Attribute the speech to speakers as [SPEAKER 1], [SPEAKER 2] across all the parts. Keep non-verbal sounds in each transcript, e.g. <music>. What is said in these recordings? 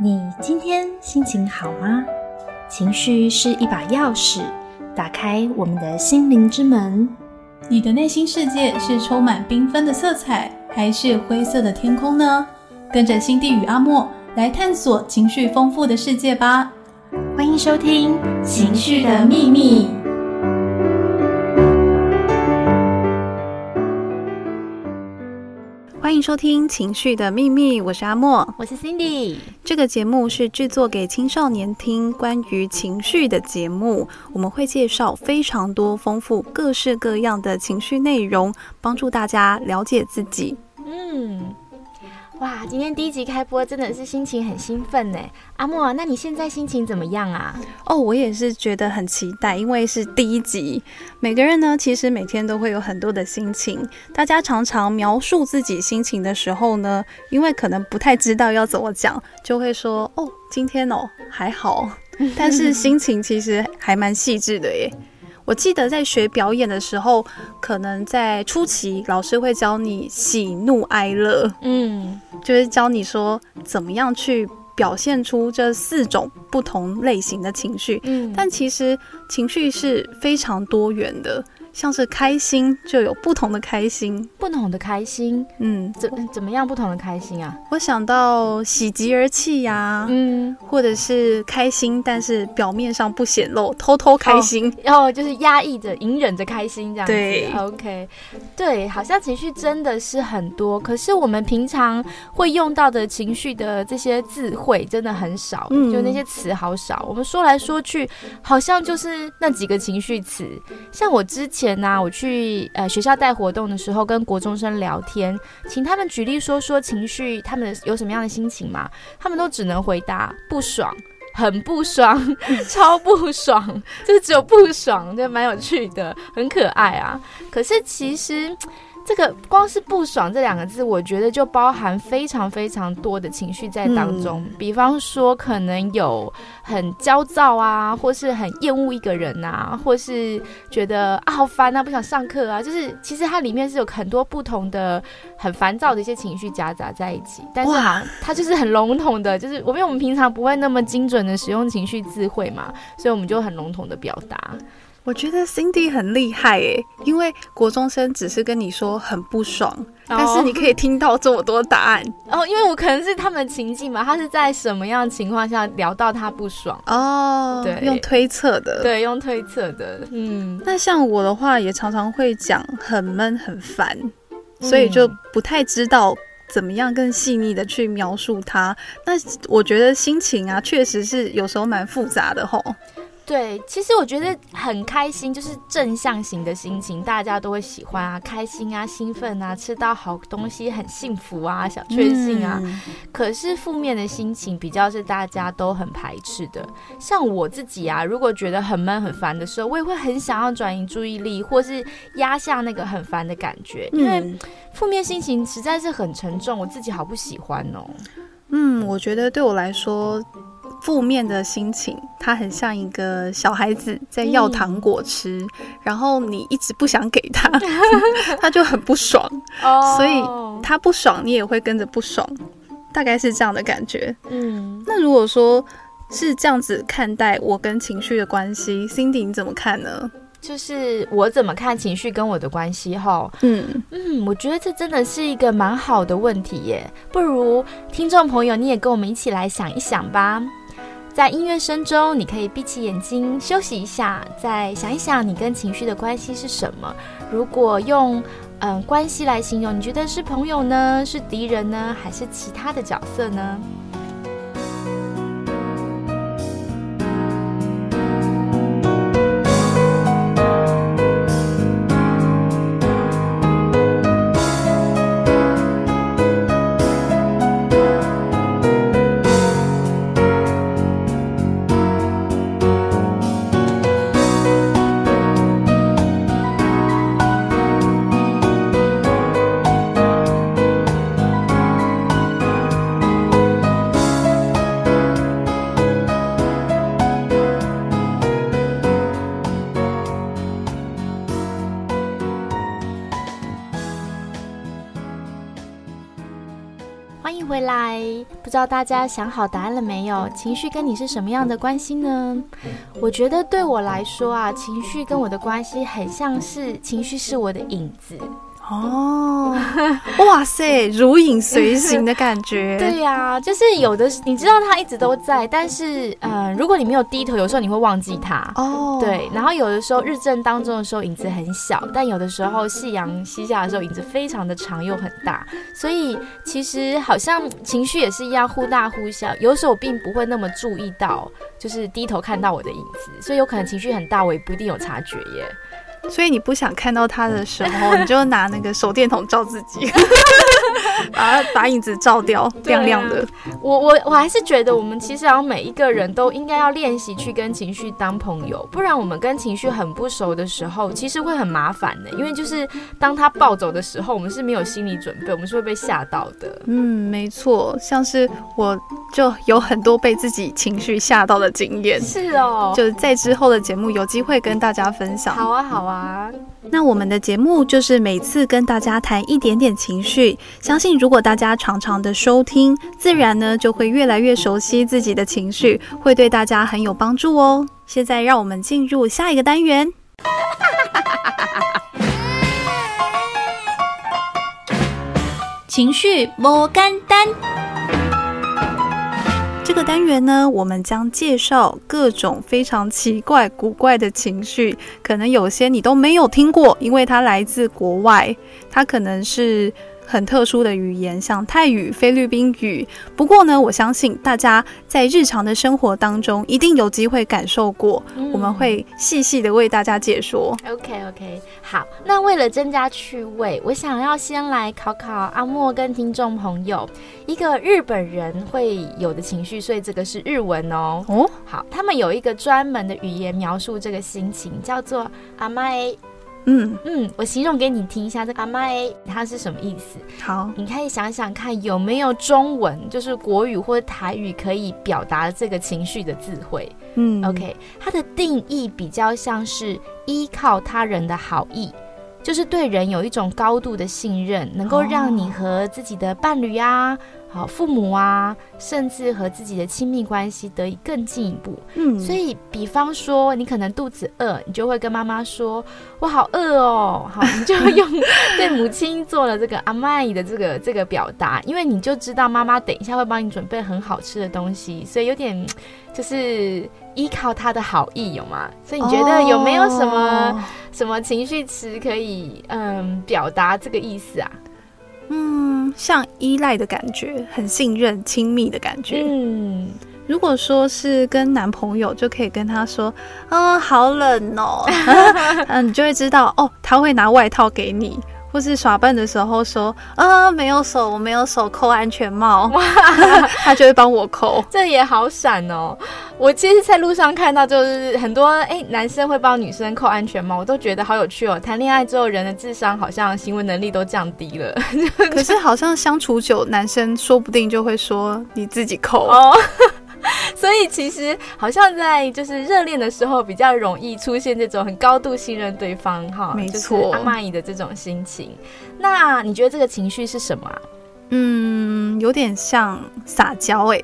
[SPEAKER 1] 你今天心情好吗？情绪是一把钥匙，打开我们的心灵之门。
[SPEAKER 2] 你的内心世界是充满缤纷的色彩，还是灰色的天空呢？跟着心地与阿莫来探索情绪丰富的世界吧！
[SPEAKER 1] 欢迎收听《
[SPEAKER 2] 情绪的秘密》。
[SPEAKER 3] 欢迎收听《情绪的秘密》，我是阿莫，
[SPEAKER 1] 我是 Cindy。
[SPEAKER 3] 这个节目是制作给青少年听关于情绪的节目，我们会介绍非常多丰富、各式各样的情绪内容，帮助大家了解自己。嗯。
[SPEAKER 1] 哇，今天第一集开播真的是心情很兴奋呢，阿莫，那你现在心情怎么样啊？
[SPEAKER 3] 哦，我也是觉得很期待，因为是第一集。每个人呢，其实每天都会有很多的心情。大家常常描述自己心情的时候呢，因为可能不太知道要怎么讲，就会说哦，今天哦还好。但是心情其实还蛮细致的耶。我记得在学表演的时候，可能在初期老师会教你喜怒哀乐，嗯，就是教你说怎么样去表现出这四种不同类型的情绪，嗯，但其实情绪是非常多元的。像是开心就有不同的开心，
[SPEAKER 1] 不同的开心，嗯，怎怎么样不同的开心啊？
[SPEAKER 3] 我想到喜极而泣呀，嗯，或者是开心，但是表面上不显露，偷偷开心，
[SPEAKER 1] 然后就是压抑着、隐忍着开心这样子。
[SPEAKER 3] 对
[SPEAKER 1] ，OK，对，好像情绪真的是很多，可是我们平常会用到的情绪的这些字汇真的很少，就那些词好少。我们说来说去，好像就是那几个情绪词，像我之前。前呐，我去呃学校带活动的时候，跟国中生聊天，请他们举例说说情绪，他们有什么样的心情嘛？他们都只能回答不爽，很不爽，<laughs> 超不爽，就只有不爽，就蛮有趣的，很可爱啊。可是其实。这个光是不爽这两个字，我觉得就包含非常非常多的情绪在当中。比方说，可能有很焦躁啊，或是很厌恶一个人啊，或是觉得啊好烦啊，不想上课啊。就是其实它里面是有很多不同的很烦躁的一些情绪夹杂在一起。但是它就是很笼统的，就是我因为我们平常不会那么精准的使用情绪智慧嘛，所以我们就很笼统的表达。
[SPEAKER 3] 我觉得 Cindy 很厉害诶，因为国中生只是跟你说很不爽，但是你可以听到这么多答案 <laughs>
[SPEAKER 1] 哦。因为我可能是他们情境嘛，他是在什么样的情况下聊到他不爽
[SPEAKER 3] 哦？对，用推测的，
[SPEAKER 1] 对，用推测的。
[SPEAKER 3] 嗯，那像我的话，也常常会讲很闷、很烦，所以就不太知道怎么样更细腻的去描述它。那我觉得心情啊，确实是有时候蛮复杂的吼。
[SPEAKER 1] 对，其实我觉得很开心，就是正向型的心情，大家都会喜欢啊，开心啊，兴奋啊，吃到好东西很幸福啊，小确幸啊。可是负面的心情比较是大家都很排斥的，像我自己啊，如果觉得很闷很烦的时候，我也会很想要转移注意力，或是压下那个很烦的感觉，因为负面心情实在是很沉重，我自己好不喜欢哦。
[SPEAKER 3] 嗯，我觉得对我来说。负面的心情，他很像一个小孩子在要糖果吃，然后你一直不想给他，<laughs> 他就很不爽，所以他不爽，你也会跟着不爽，大概是这样的感觉。嗯，那如果说是这样子看待我跟情绪的关系，Cindy 你怎么看呢？
[SPEAKER 1] 就是我怎么看情绪跟我的关系哈，嗯嗯，我觉得这真的是一个蛮好的问题耶。不如听众朋友你也跟我们一起来想一想吧。在音乐声中，你可以闭起眼睛休息一下，再想一想你跟情绪的关系是什么。如果用嗯关系来形容，你觉得是朋友呢，是敌人呢，还是其他的角色呢？不知道大家想好答案了没有？情绪跟你是什么样的关系呢？我觉得对我来说啊，情绪跟我的关系很像是情绪是我的影子。
[SPEAKER 3] 哦，哇塞，如影随形的感觉。<laughs>
[SPEAKER 1] 对呀，就是有的，你知道他一直都在，但是，呃，如果你没有低头，有时候你会忘记他。哦，对。然后有的时候日正当中的时候影子很小，但有的时候夕阳西下的时候影子非常的长又很大。所以其实好像情绪也是一样忽大忽小，有时候我并不会那么注意到，就是低头看到我的影子，所以有可能情绪很大，我也不一定有察觉耶。
[SPEAKER 3] 所以你不想看到他的时候，你就拿那个手电筒照自己。<laughs> 把把影子照掉，亮亮的。
[SPEAKER 1] 我我我还是觉得，我们其实要每一个人都应该要练习去跟情绪当朋友，不然我们跟情绪很不熟的时候，其实会很麻烦的。因为就是当他暴走的时候，我们是没有心理准备，我们是会被吓到的。
[SPEAKER 3] 嗯，没错，像是我就有很多被自己情绪吓到的经验。
[SPEAKER 1] 是哦，
[SPEAKER 3] 就是在之后的节目有机会跟大家分享。
[SPEAKER 1] 好啊，好啊。
[SPEAKER 3] 那我们的节目就是每次跟大家谈一点点情绪，相信如果大家常常的收听，自然呢就会越来越熟悉自己的情绪，会对大家很有帮助哦。现在让我们进入下一个单元，
[SPEAKER 2] 情绪摸干单。
[SPEAKER 3] 这个单元呢，我们将介绍各种非常奇怪、古怪的情绪，可能有些你都没有听过，因为它来自国外，它可能是。很特殊的语言，像泰语、菲律宾语。不过呢，我相信大家在日常的生活当中一定有机会感受过。我们会细细的为大家解说。
[SPEAKER 1] OK OK，好。那为了增加趣味，我想要先来考考阿莫跟听众朋友一个日本人会有的情绪，所以这个是日文哦。哦，好，他们有一个专门的语言描述这个心情，叫做阿麦。嗯嗯，我形容给你听一下，这阿妈诶，它是什么意思？
[SPEAKER 3] 好，
[SPEAKER 1] 你可以想想看有没有中文，就是国语或台语可以表达这个情绪的智慧。嗯，OK，它的定义比较像是依靠他人的好意。就是对人有一种高度的信任，能够让你和自己的伴侣啊、好父母啊，甚至和自己的亲密关系得以更进一步。嗯，所以比方说，你可能肚子饿，你就会跟妈妈说：“我好饿哦。”好，你就用 <laughs> 对母亲做了这个阿麦的这个 <laughs> 这个表达，因为你就知道妈妈等一下会帮你准备很好吃的东西，所以有点就是依靠她的好意，有吗？所以你觉得有没有什么？什么情绪词可以嗯表达这个意思啊？
[SPEAKER 3] 嗯，像依赖的感觉，很信任、亲密的感觉。嗯，如果说是跟男朋友，就可以跟他说：“嗯，好冷哦。” <laughs> 嗯，你就会知道哦，他会拿外套给你。或是耍笨的时候说啊没有手我没有手扣安全帽，哇 <laughs> 他就会帮我扣，
[SPEAKER 1] 这也好闪哦！我其实，在路上看到就是很多哎男生会帮女生扣安全帽，我都觉得好有趣哦。谈恋爱之后，人的智商好像行为能力都降低了，
[SPEAKER 3] 可是好像相处久，男生说不定就会说你自己扣。
[SPEAKER 1] 所以其实好像在就是热恋的时候比较容易出现这种很高度信任对方哈，
[SPEAKER 3] 没错，
[SPEAKER 1] 阿玛姨的这种心情。那你觉得这个情绪是什么？
[SPEAKER 3] 啊嗯，有点像撒娇哎。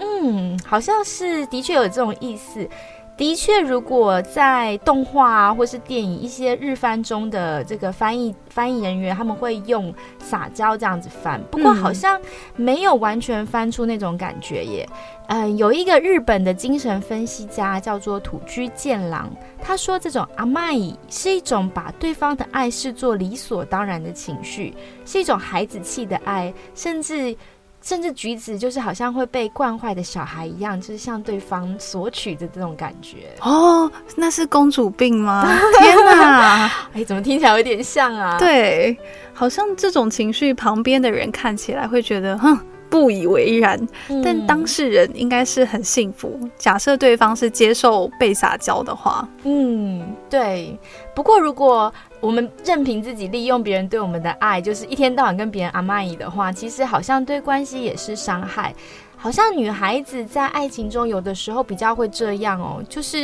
[SPEAKER 1] 嗯，好像是的确有这种意思。的确，如果在动画啊，或是电影一些日翻中的这个翻译翻译人员，他们会用撒娇这样子翻，不过好像没有完全翻出那种感觉耶。嗯，有一个日本的精神分析家叫做土居健郎，他说这种阿麦是一种把对方的爱视作理所当然的情绪，是一种孩子气的爱，甚至。甚至橘子就是好像会被惯坏的小孩一样，就是向对方索取的这种感觉
[SPEAKER 3] 哦。那是公主病吗？<laughs> 天哪！
[SPEAKER 1] 哎，怎么听起来有点像啊？
[SPEAKER 3] 对，好像这种情绪，旁边的人看起来会觉得哼。不以为然，但当事人应该是很幸福。假设对方是接受被撒娇的话，
[SPEAKER 1] 嗯，对。不过如果我们任凭自己利用别人对我们的爱，就是一天到晚跟别人阿玛伊的话，其实好像对关系也是伤害。好像女孩子在爱情中有的时候比较会这样哦，就是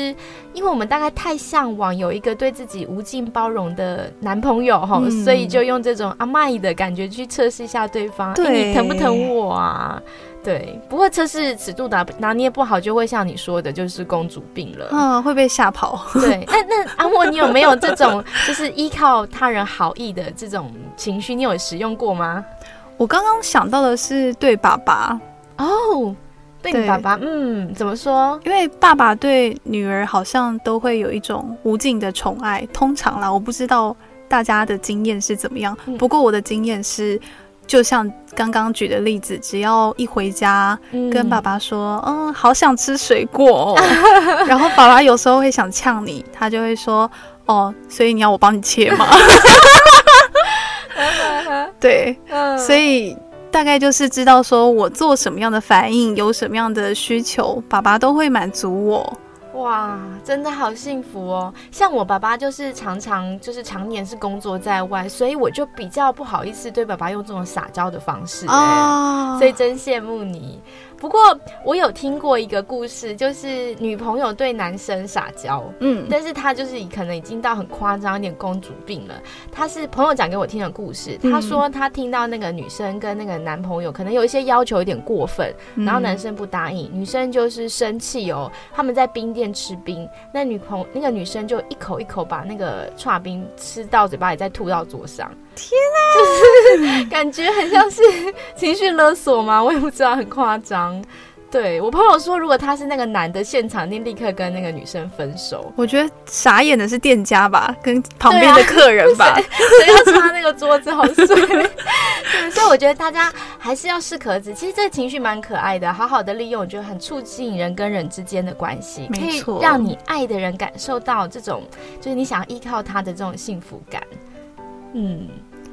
[SPEAKER 1] 因为我们大概太向往有一个对自己无尽包容的男朋友哈，所以就用这种阿麦的感觉去测试一下对方，你疼不疼我啊？对，不过测试尺度拿拿捏不好，就会像你说的，就是公主病了，
[SPEAKER 3] 嗯，会被吓跑。
[SPEAKER 1] 对，那那阿莫，你有没有这种 <laughs> 就是依靠他人好意的这种情绪？你有使用过吗？
[SPEAKER 3] 我刚刚想到的是对爸爸
[SPEAKER 1] 哦，对你爸爸，嗯，怎么说？
[SPEAKER 3] 因为爸爸对女儿好像都会有一种无尽的宠爱，通常啦，我不知道大家的经验是怎么样，不过我的经验是。就像刚刚举的例子，只要一回家跟爸爸说：“嗯，好想吃水果。<laughs> ”哦然后爸爸有时候会想呛你，他就会说：“哦，所以你要我帮你切吗？”对，所以大概就是知道说我做什么样的反应，有什么样的需求，爸爸都会满足我。
[SPEAKER 1] 哇，真的好幸福哦！像我爸爸就是常常就是常年是工作在外，所以我就比较不好意思对爸爸用这种撒娇的方式，哦所以真羡慕你。不过我有听过一个故事，就是女朋友对男生撒娇，嗯，但是她就是可能已经到很夸张，有点公主病了。她是朋友讲给我听的故事，她说她听到那个女生跟那个男朋友可能有一些要求有点过分，然后男生不答应，女生就是生气哦。他们在冰店吃冰，那女朋那个女生就一口一口把那个串冰吃到嘴巴里，再吐到桌上。
[SPEAKER 3] 天啊，
[SPEAKER 1] 就 <laughs> 是感觉很像是情绪勒索吗？我也不知道，很夸张。对我朋友说，如果他是那个男的，现场一定立刻跟那个女生分手。
[SPEAKER 3] 我觉得傻眼的是店家吧，跟旁边的客人吧，
[SPEAKER 1] 谁要擦那个桌子好碎。所以我觉得大家还是要适可而止。其实这个情绪蛮可爱的，好好的利用，我觉得很促进人跟人之间的关系，可以让你爱的人感受到这种，就是你想要依靠他的这种幸福感。
[SPEAKER 3] 嗯。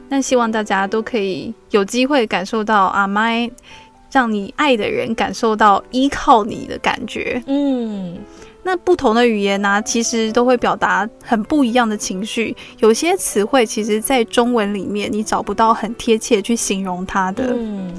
[SPEAKER 3] 那希望大家都可以有机会感受到阿麦，让你爱的人感受到依靠你的感觉。嗯，那不同的语言呢，其实都会表达很不一样的情绪。有些词汇其实，在中文里面你找不到很贴切去形容它的。嗯，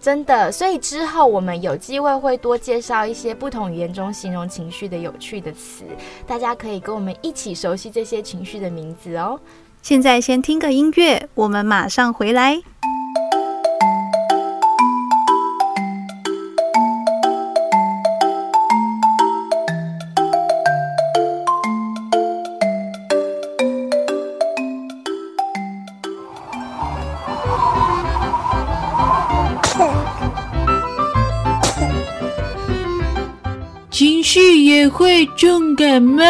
[SPEAKER 1] 真的。所以之后我们有机会会多介绍一些不同语言中形容情绪的有趣的词，大家可以跟我们一起熟悉这些情绪的名字哦。
[SPEAKER 3] 现在先听个音乐，我们马上回来。
[SPEAKER 4] 情绪也会重感冒。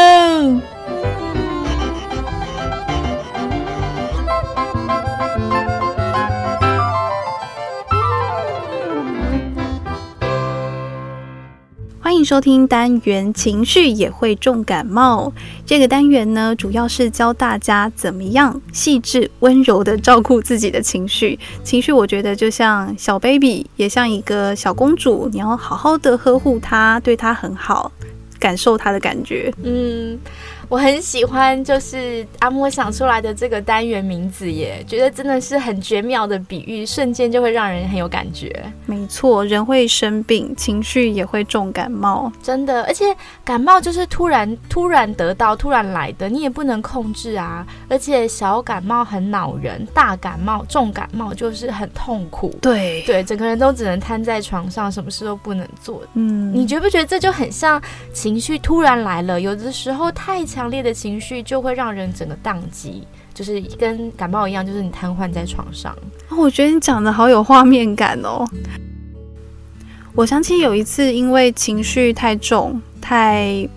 [SPEAKER 3] 收听单元，情绪也会重感冒。这个单元呢，主要是教大家怎么样细致温柔的照顾自己的情绪。情绪，我觉得就像小 baby，也像一个小公主，你要好好的呵护她，对她很好，感受她的感觉。嗯。
[SPEAKER 1] 我很喜欢，就是阿莫想出来的这个单元名字耶，觉得真的是很绝妙的比喻，瞬间就会让人很有感觉。
[SPEAKER 3] 没错，人会生病，情绪也会重感冒，
[SPEAKER 1] 真的。而且感冒就是突然突然得到、突然来的，你也不能控制啊。而且小感冒很恼人，大感冒、重感冒就是很痛苦。
[SPEAKER 3] 对
[SPEAKER 1] 对，整个人都只能瘫在床上，什么事都不能做。嗯，你觉不觉得这就很像情绪突然来了？有的时候太强。强烈的情绪就会让人整个宕机，就是跟感冒一样，就是你瘫痪在床上。
[SPEAKER 3] 我觉得你讲的好有画面感哦。我想起有一次，因为情绪太重，太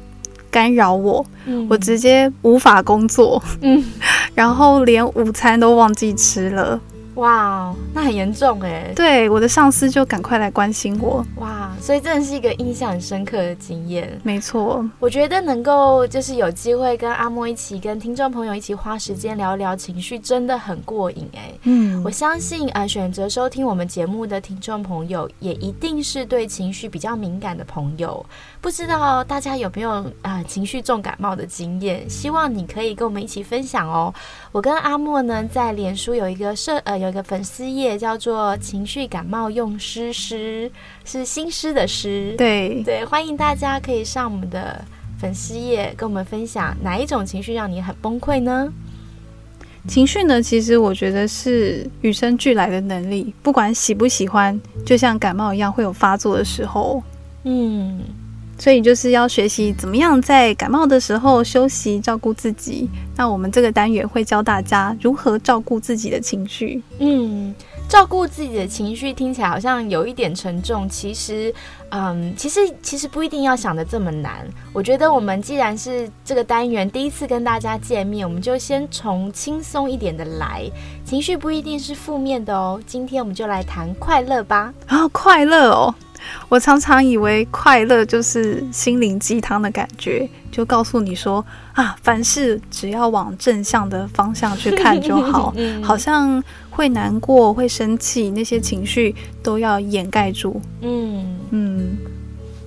[SPEAKER 3] 干扰我，我直接无法工作，嗯，<laughs> 然后连午餐都忘记吃了。
[SPEAKER 1] 哇，那很严重哎！
[SPEAKER 3] 对，我的上司就赶快来关心我。
[SPEAKER 1] 哇，所以真的是一个印象很深刻的经验。
[SPEAKER 3] 没错，
[SPEAKER 1] 我觉得能够就是有机会跟阿莫一起，跟听众朋友一起花时间聊聊情绪，真的很过瘾哎。嗯，我相信啊，选择收听我们节目的听众朋友，也一定是对情绪比较敏感的朋友。不知道大家有没有啊情绪重感冒的经验？希望你可以跟我们一起分享哦。我跟阿莫呢，在脸书有一个社呃。有一个粉丝页叫做“情绪感冒用诗诗”，是新诗的诗。
[SPEAKER 3] 对
[SPEAKER 1] 对，欢迎大家可以上我们的粉丝页跟我们分享哪一种情绪让你很崩溃呢？
[SPEAKER 3] 情绪呢，其实我觉得是与生俱来的能力，不管喜不喜欢，就像感冒一样会有发作的时候。
[SPEAKER 1] 嗯，
[SPEAKER 3] 所以就是要学习怎么样在感冒的时候休息，照顾自己。那我们这个单元会教大家如何照顾自己的情绪。
[SPEAKER 1] 嗯，照顾自己的情绪听起来好像有一点沉重，其实，嗯，其实其实不一定要想的这么难。我觉得我们既然是这个单元第一次跟大家见面，我们就先从轻松一点的来。情绪不一定是负面的哦。今天我们就来谈快乐吧。
[SPEAKER 3] 啊，快乐哦！我常常以为快乐就是心灵鸡汤的感觉，就告诉你说啊，凡事只要往正向的方向去看就好，<laughs>
[SPEAKER 1] 嗯
[SPEAKER 3] 好像会难过、会生气那些情绪都要掩盖住。
[SPEAKER 1] 嗯，
[SPEAKER 3] 嗯，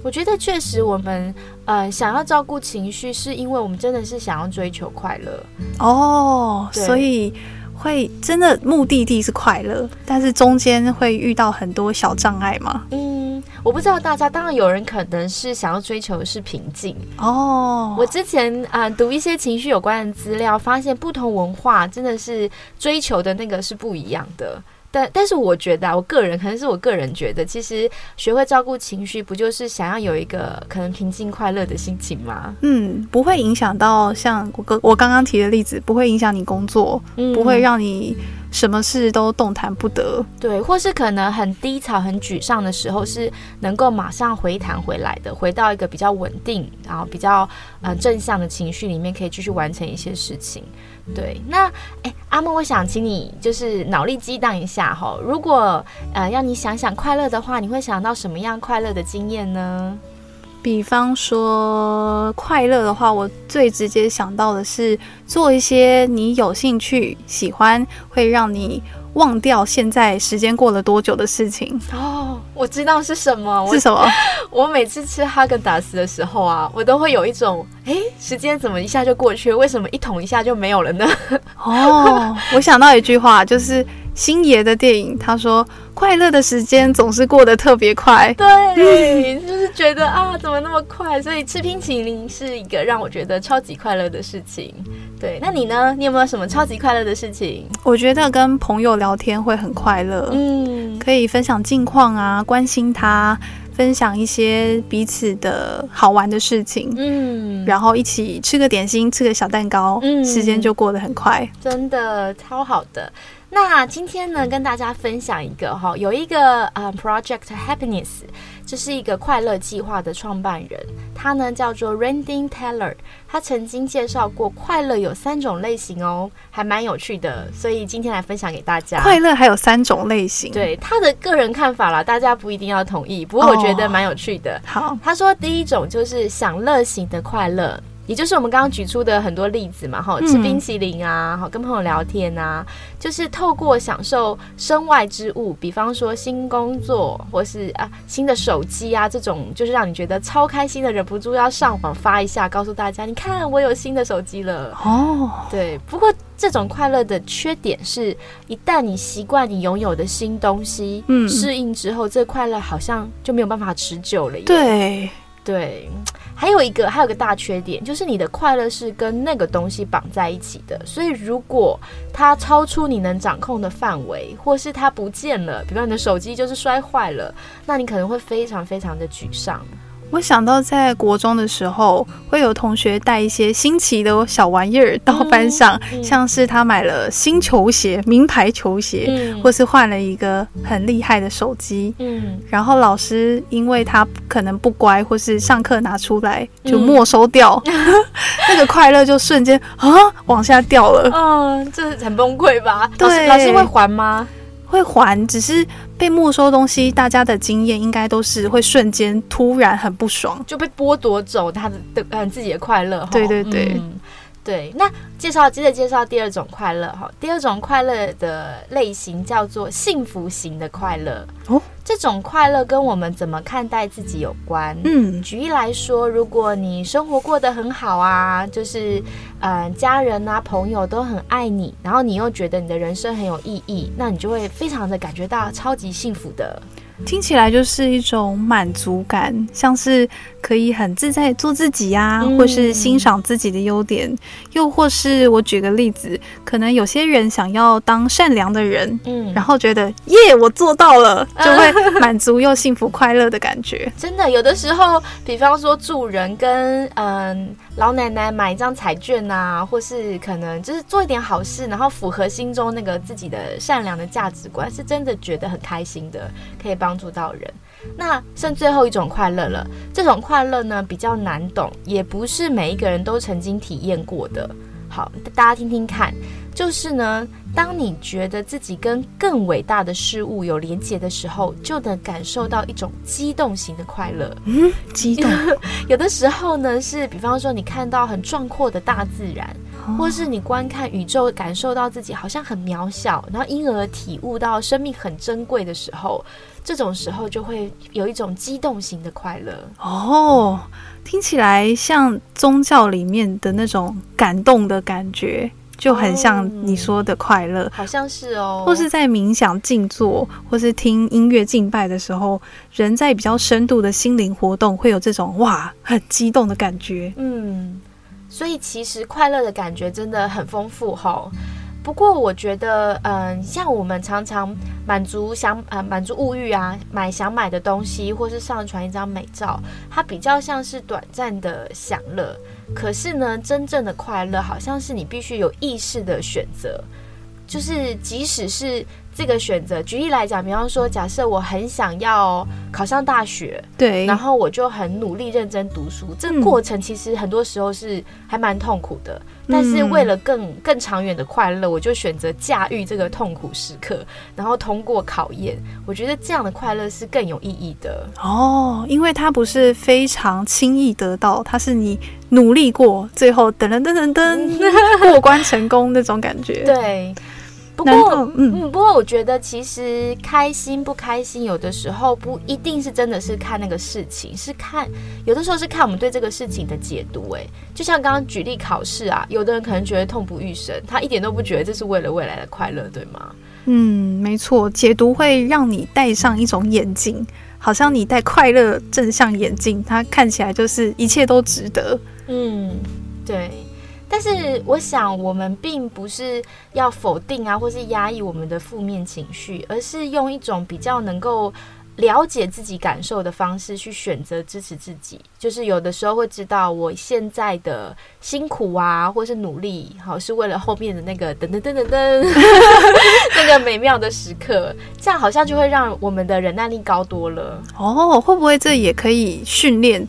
[SPEAKER 1] 我觉得确实我们呃想要照顾情绪，是因为我们真的是想要追求快乐。
[SPEAKER 3] 哦，所以会真的目的地是快乐，但是中间会遇到很多小障碍吗？
[SPEAKER 1] 嗯，我不知道大家，当然有人可能是想要追求的是平静。
[SPEAKER 3] 哦，
[SPEAKER 1] 我之前啊、呃读一些情绪有关的资料，发现不同文化真的是追求的那个是不一样的。但但是我觉得啊，我个人可能是我个人觉得，其实学会照顾情绪，不就是想要有一个可能平静快乐的心情吗？
[SPEAKER 3] 嗯，不会影响到像我刚我刚刚提的例子，不会影响你工作，
[SPEAKER 1] 嗯
[SPEAKER 3] 不会让你什么事都动弹不得。
[SPEAKER 1] 对，或是可能很低潮、很沮丧的时候，是能够马上回弹回来的，回到一个比较稳定，然后比较呃正向的情绪里面，可以继续完成一些事情。对，那哎，阿木，我想请你就是脑力激荡一下哈。如果呃要你想想快乐的话，你会想到什么样快乐的经验呢？
[SPEAKER 3] 比方说快乐的话，我最直接想到的是做一些你有兴趣、喜欢，会让你忘掉现在时间过了多久的事情。
[SPEAKER 1] 哦，我知道是什么。我
[SPEAKER 3] 是什么？<laughs>
[SPEAKER 1] 我每次吃哈根达斯的时候啊，我都会有一种，哎，时间怎么一下就过去了？为什么一捅一下就没有了呢？
[SPEAKER 3] 哦，我想到一句话，就是星爷的电影，他说：“快乐的时间总是过得特别快。
[SPEAKER 1] 对，<laughs> 就是觉得啊，怎么那么快？所以吃冰淇淋是一个让我觉得超级快乐的事情。对，那你呢？你有没有什么超级快乐的事情？”
[SPEAKER 3] 我觉得跟朋友聊天会很快乐，
[SPEAKER 1] 嗯，
[SPEAKER 3] 可以分享近况啊，关心他，分享一些彼此的好玩的事情。
[SPEAKER 1] 嗯，
[SPEAKER 3] 然后一起吃个点心，吃个小蛋糕，
[SPEAKER 1] 嗯
[SPEAKER 3] 时间就过得很快。
[SPEAKER 1] 真的超好的。那今天呢，跟大家分享一个哈，有一个呃 Project Happiness，这是一个快乐计划的创办人，他呢叫做 Randy Taylor，他曾经介绍过快乐有三种类型哦，还蛮有趣的，所以今天来分享给大家。
[SPEAKER 3] 快乐还有三种类型。，
[SPEAKER 1] 对他的个人看法啦，大家不一定要同意，不过我觉得蛮有趣的。
[SPEAKER 3] 好，
[SPEAKER 1] 他说，第一种就是享乐型的快乐，也就是我们刚刚举出的很多例子嘛，哈，
[SPEAKER 3] 嗯。
[SPEAKER 1] 吃冰淇淋啊，好跟朋友聊天啊，就是透过享受身外之物，比方说新工作或是啊新的手机啊这种，就是让你觉得超开心的，忍不住要上网发一下，告诉大家，你看我有新的手机了。
[SPEAKER 3] 哦，
[SPEAKER 1] 对，不过这种快乐的缺点是，一旦你习惯你拥有的新东西，
[SPEAKER 3] 嗯。
[SPEAKER 1] 适应之后，这快乐好像就没有办法持久了耶。
[SPEAKER 3] 对，
[SPEAKER 1] 对，还有一个还有个大缺点，就是你的快乐是跟那个东西绑在一起的，所以如果它超出你能掌控的范围，或是它不见了，比方你的手机就是摔坏了，那你可能会非常非常的沮丧。
[SPEAKER 3] 我想到在国中的时候，会有同学带一些新奇的小玩意儿到班上，
[SPEAKER 1] 嗯 <laughs>
[SPEAKER 3] 像是他买了新球鞋、名牌球鞋，
[SPEAKER 1] 嗯
[SPEAKER 3] 或是换了一个很厉害的手机。
[SPEAKER 1] 嗯，
[SPEAKER 3] 然后老师因为他可能不乖，或是上课拿出来就
[SPEAKER 1] 嗯
[SPEAKER 3] 没收掉，<laughs> 那个快乐就瞬间啊往下掉了。
[SPEAKER 1] 嗯，这很崩溃吧？老师
[SPEAKER 3] 对
[SPEAKER 1] 老师会还吗？
[SPEAKER 3] 会还，只是被没收东西，大家的经验应该都是会瞬间突然很不爽。
[SPEAKER 1] 就被剥夺走他的的嗯自己的快乐哈。
[SPEAKER 3] 对对对
[SPEAKER 1] 嗯对，那介绍接着介绍第二种快乐哈，第二种快乐的类型叫做幸福型的快乐
[SPEAKER 3] 哦。
[SPEAKER 1] 这种快乐跟我们怎么看待自己有关。
[SPEAKER 3] 嗯，
[SPEAKER 1] 举例来说，如果你生活过得很好啊，就是呃家人啊朋友都很爱你，然后你又觉得你的人生很有意义，那你就会非常的感觉到超级幸福的。
[SPEAKER 3] 听起来就是一种满足感，像是可以很自在做自己呀、
[SPEAKER 1] 嗯。
[SPEAKER 3] 或是欣赏自己的优点，又或是我举个例子，可能有些人想要当善良的人，
[SPEAKER 1] 嗯，
[SPEAKER 3] 然后觉得耶，我做到了，就会满足又幸福快乐的感觉。<laughs>
[SPEAKER 1] 真的，有的时候，比方说助人跟嗯老奶奶买一张彩券啊，或是可能就是做一点好事，然后符合心中那个自己的善良的价值观，是真的觉得很开心的，可以帮助到人。那剩最后一种快乐了，这种快乐呢比较难懂，也不是每一个人都曾经体验过的。好，大家听听看，就是呢，当你觉得自己跟更伟大的事物有连结的时候，就能感受到一种激动型的快乐。
[SPEAKER 3] 嗯，激动，<laughs>
[SPEAKER 1] 有的时候呢，是比方说你看到很壮阔的大自然，或是你观看宇宙，感受到自己好像很渺小，然后因而体悟到生命很珍贵的时候，这种时候就会有一种激动型的快乐。
[SPEAKER 3] 哦，听起来像宗教里面的那种感动的感觉，就很像你说的快乐。
[SPEAKER 1] 好像是哦，
[SPEAKER 3] 或是在冥想、静坐，或是听音乐敬拜的时候，人在比较深度的心灵活动，会有这种哇很激动的感觉。
[SPEAKER 1] 嗯，所以其实快乐的感觉真的很丰富哈。不过我觉得，嗯，像我们常常满足想呃满足物欲啊，买想买的东西，或是上传一张美照，它比较像是短暂的享乐。可是呢，真正的快乐好像是你必须有意识的选择，就是即使是这个选择，举例来讲，比方说，假设我很想要考上大学，
[SPEAKER 3] 对，
[SPEAKER 1] 然后我就很努力认真读书，这个过程其实很多时候是还蛮痛苦的。但是为了更更长远的快乐，我就选择驾驭这个痛苦时刻，然后通过考验。我觉得这样的快乐是更有意义的。
[SPEAKER 3] 哦，因为它不是非常轻易得到，它是你努力过，最后噔噔噔噔噔过关成功那种感觉。，
[SPEAKER 1] 对，不过
[SPEAKER 3] 嗯
[SPEAKER 1] 嗯，不过我觉得其实开心不开心，有的时候不一定是真的是看那个事情，是看有的时候是看我们对这个事情的解读。哎，就像刚刚举例考试啊，有的人可能觉得痛不欲生，他一点都不觉得这是为了未来的快乐，对吗？
[SPEAKER 3] 嗯，没错，解读会让你戴上一种眼镜，好像你戴快乐正向眼镜，它看起来就是一切都值得。
[SPEAKER 1] 嗯，对。但是我想，我们并不是要否定啊，或是压抑我们的负面情绪，而是用一种比较能够了解自己感受的方式去选择支持自己。就是有的时候会知道，我现在的辛苦啊，或是努力，好是为了后面的那个噔噔噔噔噔那个美妙的时刻。这样好像就会让我们的忍耐力高多了。
[SPEAKER 3] 哦，会不会这也可以训练，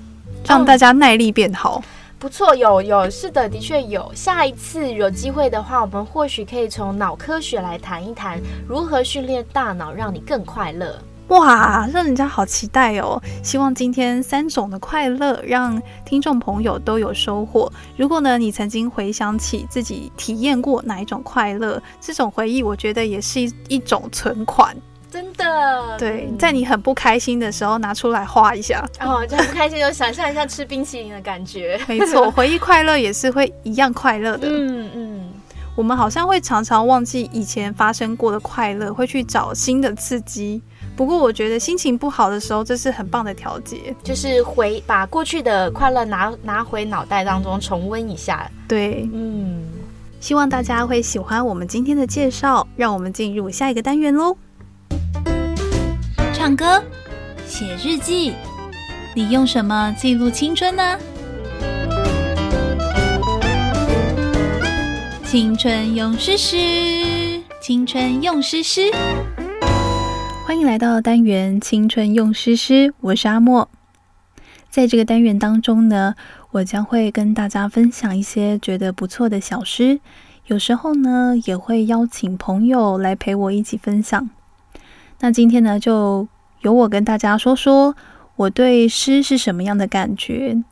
[SPEAKER 3] 让大家耐力变好？
[SPEAKER 1] 不错，有有是的，的确有。下一次有机会的话，我们或许可以从脑科学来谈一谈如何训练大脑，让你更快乐。
[SPEAKER 3] 哇，让人家好期待哦！希望今天三种的快乐让听众朋友都有收获。如果呢，你曾经回想起自己体验过哪一种快乐，这种回忆，我觉得也是一一种存款。
[SPEAKER 1] 真的，
[SPEAKER 3] 对，
[SPEAKER 1] 嗯
[SPEAKER 3] 在你很不开心的时候拿出来画一下。
[SPEAKER 1] 哦，就很不开心，就想象一下吃冰淇淋的感觉。
[SPEAKER 3] 没错，<laughs> 回忆快乐也是会一样快乐的。
[SPEAKER 1] 嗯嗯，
[SPEAKER 3] 我们好像会常常忘记以前发生过的快乐，会去找新的刺激。不过我觉得心情不好的时候，这是很棒的调节。
[SPEAKER 1] 就是回把过去的快乐拿拿回脑袋当中重温一下。
[SPEAKER 3] 对，
[SPEAKER 1] 嗯，
[SPEAKER 3] 希望大家会喜欢我们今天的介绍。让我们进入下一个单元喽。
[SPEAKER 2] 唱歌、写日记，你用什么记录青春呢？青春用诗诗，青春用诗诗。
[SPEAKER 3] 欢迎来到单元青春用诗诗，我是阿莫。在这个单元当中呢，我将会跟大家分享一些觉得不错的小诗，有时候呢也会邀请朋友来陪我一起分享。那今天呢，就由我跟大家说说我对诗是什么样的感觉。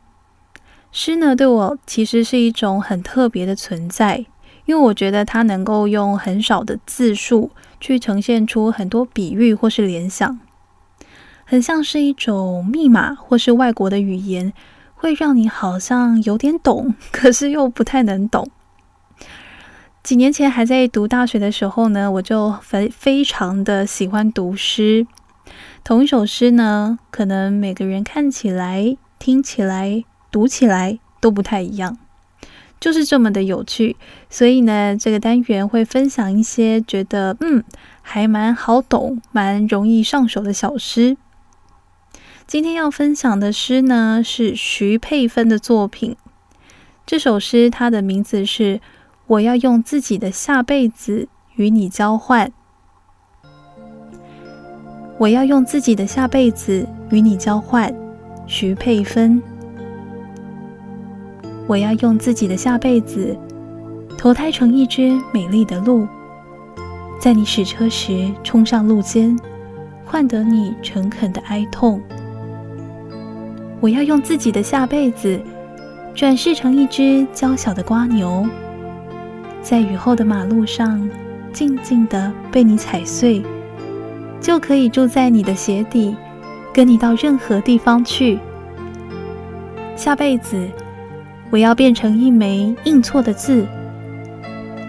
[SPEAKER 3] 诗呢，对我其实是一种很特别的存在，因为我觉得它能够用很少的字数去呈现出很多比喻或是联想，很像是一种密码或是外国的语言，会让你好像有点懂，可是又不太能懂。几年前还在读大学的时候呢，我就非非常的喜欢读诗。同一首诗呢，可能每个人看起来、听起来、读起来都不太一样，就是这么的有趣。所以呢，这个单元会分享一些觉得嗯还蛮好懂、蛮容易上手的小诗。今天要分享的诗呢，是徐佩芬的作品。这首诗它的名字是。我要用自己的下辈子与你交换。我要用自己的下辈子与你交换，徐佩芬。我要用自己的下辈子投胎成一只美丽的鹿，在你驶车时冲上路肩，换得你诚恳的哀痛。我要用自己的下辈子转世成一只娇小的瓜牛。在雨后的马路上，静静的被你踩碎，就可以住在你的鞋底，跟你到任何地方去。下辈子，我要变成一枚印错的字，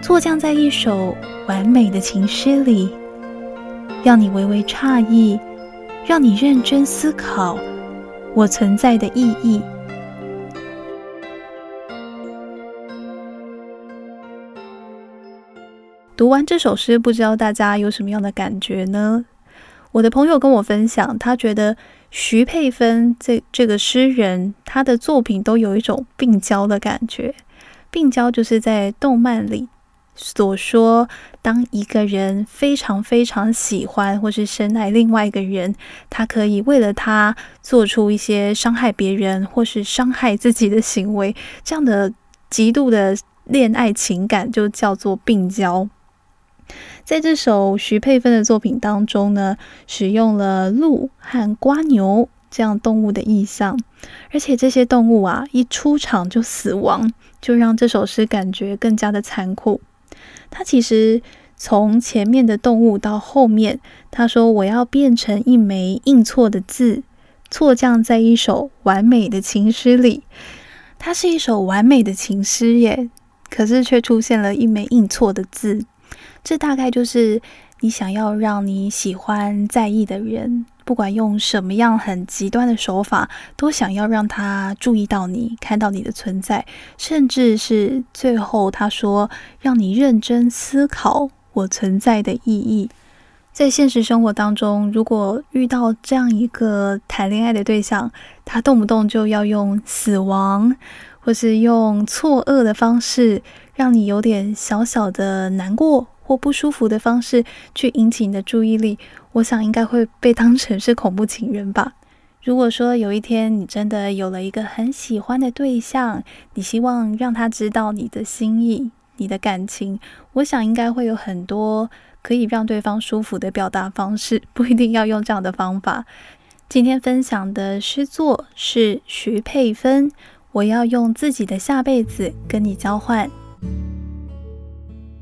[SPEAKER 3] 错降在一首完美的情诗里，让你微微诧异，让你认真思考我存在的意义。读完这首诗，不知道大家有什么样的感觉呢？我的朋友跟我分享，他觉得徐佩芬这这个诗人，他的作品都有一种病娇的感觉。病娇就是在动漫里所说，当一个人非常非常喜欢或是深爱另外一个人，他可以为了他做出一些伤害别人或是伤害自己的行为，这样的极度的恋爱情感就叫做病娇。在这首徐佩芬的作品当中呢，使用了鹿和瓜牛这样动物的意象，而且这些动物啊一出场就死亡，就让这首诗感觉更加的残酷。他其实从前面的动物到后面，他说我要变成一枚印错的字，错降在一首完美的情诗里。它是一首完美的情诗耶，可是却出现了一枚印错的字。这大概就是你想要让你喜欢、在意的人，不管用什么样很极端的手法，都想要让他注意到你、看到你的存在，甚至是最后他说让你认真思考我存在的意义。在现实生活当中，如果遇到这样一个谈恋爱的对象，他动不动就要用死亡，或是用错愕的方式，让你有点小小的难过。或不舒服的方式去引起你的注意力，我想应该会被当成是恐怖情人吧。如果说有一天你真的有了一个很喜欢的对象，你希望让他知道你的心意、你的感情，我想应该会有很多可以让对方舒服的表达方式，不一定要用这样的方法。今天分享的诗作是徐佩芬，我要用自己的下辈子跟你交换。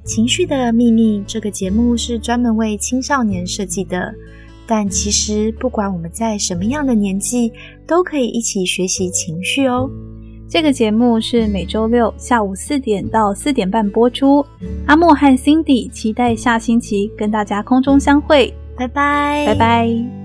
[SPEAKER 5] 情绪的秘密这个节目是专门为青少年设计的，但其实不管我们在什么样的年纪，都可以一起学习情绪哦。
[SPEAKER 3] 这个节目是每周六下午四点到四点半播出。阿莫和 Cindy 期待下星期跟大家空中相会，
[SPEAKER 5] 拜
[SPEAKER 3] 拜，拜
[SPEAKER 1] 拜。